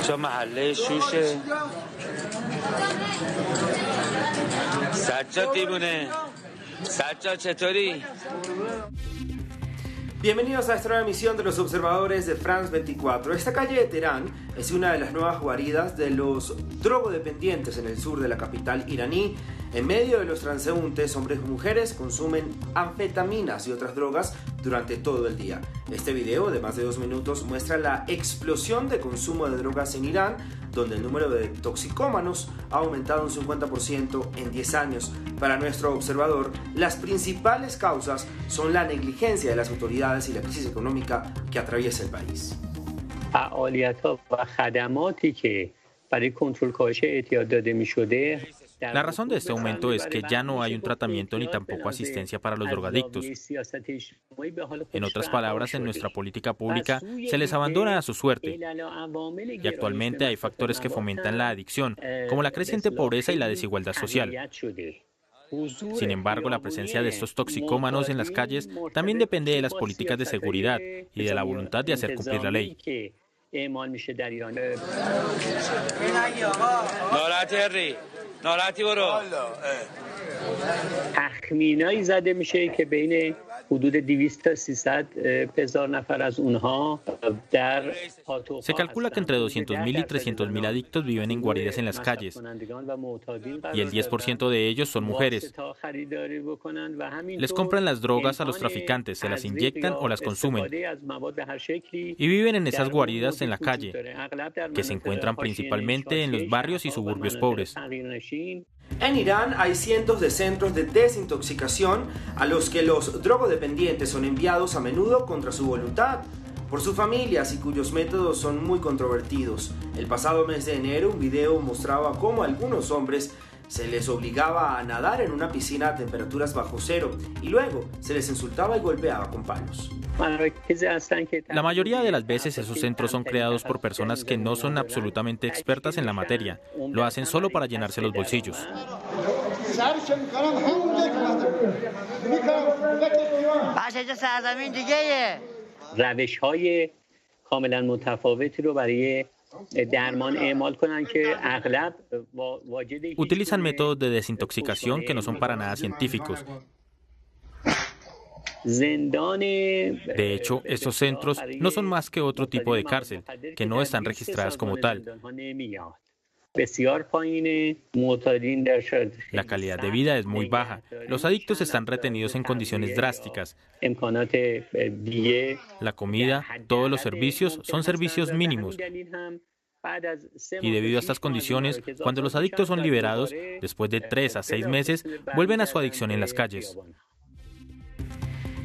اینجا محله شوشه سجاد دیمونه سجاد چطوری؟ Bienvenidos a esta nueva emisión de los observadores de France 24. Esta calle de Teherán es una de las nuevas guaridas de los drogodependientes en el sur de la capital iraní. En medio de los transeúntes, hombres y mujeres consumen anfetaminas y otras drogas durante todo el día. Este video de más de dos minutos muestra la explosión de consumo de drogas en Irán, donde el número de toxicómanos ha aumentado un 50% en 10 años. Para nuestro observador, las principales causas son la negligencia de las autoridades y la crisis económica que atraviesa el país. La razón de este aumento es que ya no hay un tratamiento ni tampoco asistencia para los drogadictos. En otras palabras, en nuestra política pública se les abandona a su suerte. Y actualmente hay factores que fomentan la adicción, como la creciente pobreza y la desigualdad social. Sin embargo, la presencia de estos toxicómanos en las calles también depende de las políticas de seguridad y de la voluntad de hacer cumplir la ley. اعمال میشه در ایران. نارت هری. نارتی برو. تخمینایی زده میشه که بین Se calcula que entre 200.000 y 300.000 adictos viven en guaridas en las calles. y el 10% de ellos son mujeres. Les compran las drogas a los traficantes, se las inyectan o las consumen. y viven en esas guaridas en la calle, que se encuentran principalmente en los barrios y suburbios pobres. En Irán hay cientos de centros de desintoxicación a los que los drogodependientes son enviados a menudo contra su voluntad por sus familias y cuyos métodos son muy controvertidos. El pasado mes de enero un video mostraba cómo algunos hombres se les obligaba a nadar en una piscina a temperaturas bajo cero y luego se les insultaba y golpeaba con palos. La mayoría de las veces esos centros son creados por personas que no son absolutamente expertas en la materia. Lo hacen solo para llenarse los bolsillos. Utilizan métodos de desintoxicación que no son para nada científicos. De hecho, estos centros no son más que otro tipo de cárcel, que no están registradas como tal. La calidad de vida es muy baja. Los adictos están retenidos en condiciones drásticas. La comida, todos los servicios son servicios mínimos. Y debido a estas condiciones, cuando los adictos son liberados, después de tres a seis meses, vuelven a su adicción en las calles.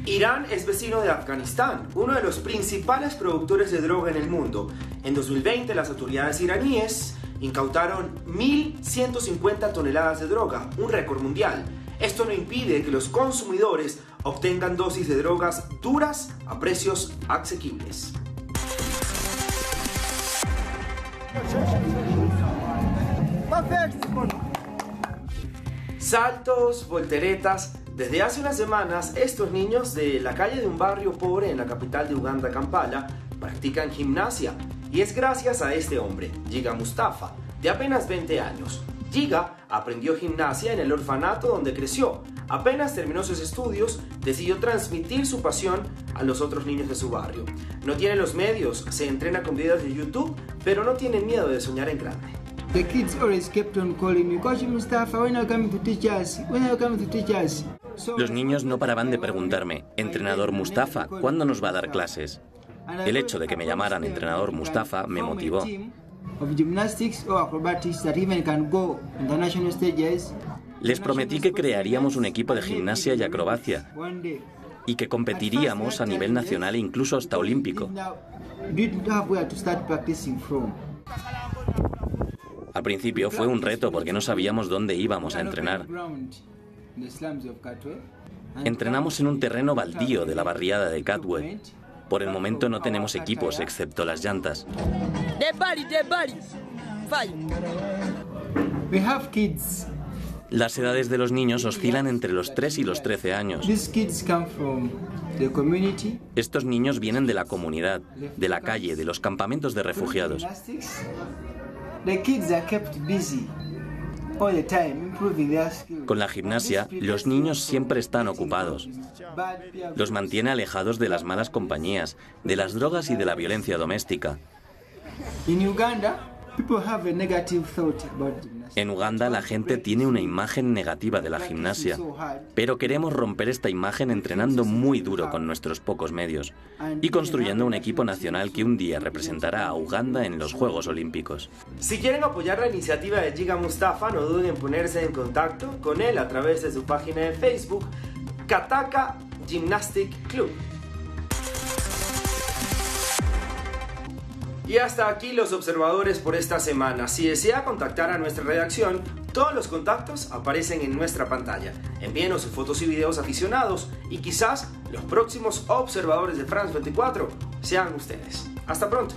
Irán es vecino de Afganistán, uno de los principales productores de droga en el mundo. En 2020 las autoridades iraníes incautaron 1.150 toneladas de droga, un récord mundial. Esto no impide que los consumidores obtengan dosis de drogas duras a precios asequibles. Saltos, volteretas, desde hace unas semanas, estos niños de la calle de un barrio pobre en la capital de Uganda, Kampala, practican gimnasia. Y es gracias a este hombre, Giga Mustafa, de apenas 20 años. Giga aprendió gimnasia en el orfanato donde creció. Apenas terminó sus estudios, decidió transmitir su pasión a los otros niños de su barrio. No tiene los medios, se entrena con videos de YouTube, pero no tiene miedo de soñar en grande. The kids always kept on calling me, Coach Mustafa, when are you coming to teach us? When are you coming to teach us? Los niños no paraban de preguntarme, entrenador Mustafa, ¿cuándo nos va a dar clases? El hecho de que me llamaran entrenador Mustafa me motivó. Les prometí que crearíamos un equipo de gimnasia y acrobacia y que competiríamos a nivel nacional e incluso hasta olímpico. Al principio fue un reto porque no sabíamos dónde íbamos a entrenar. Entrenamos en un terreno baldío de la barriada de Catway. Por el momento no tenemos equipos excepto las llantas. Las edades de los niños oscilan entre los 3 y los 13 años. Estos niños vienen de la comunidad, de la calle, de los campamentos de refugiados. Con la gimnasia, los niños siempre están ocupados. Los mantiene alejados de las malas compañías, de las drogas y de la violencia doméstica. En Uganda la gente tiene una imagen negativa de la gimnasia, pero queremos romper esta imagen entrenando muy duro con nuestros pocos medios y construyendo un equipo nacional que un día representará a Uganda en los Juegos Olímpicos. Si quieren apoyar la iniciativa de Giga Mustafa, no duden en ponerse en contacto con él a través de su página de Facebook, Kataka Gymnastic Club. Y hasta aquí los observadores por esta semana. Si desea contactar a nuestra redacción, todos los contactos aparecen en nuestra pantalla. Envíenos sus fotos y videos aficionados y quizás los próximos observadores de France 24 sean ustedes. Hasta pronto.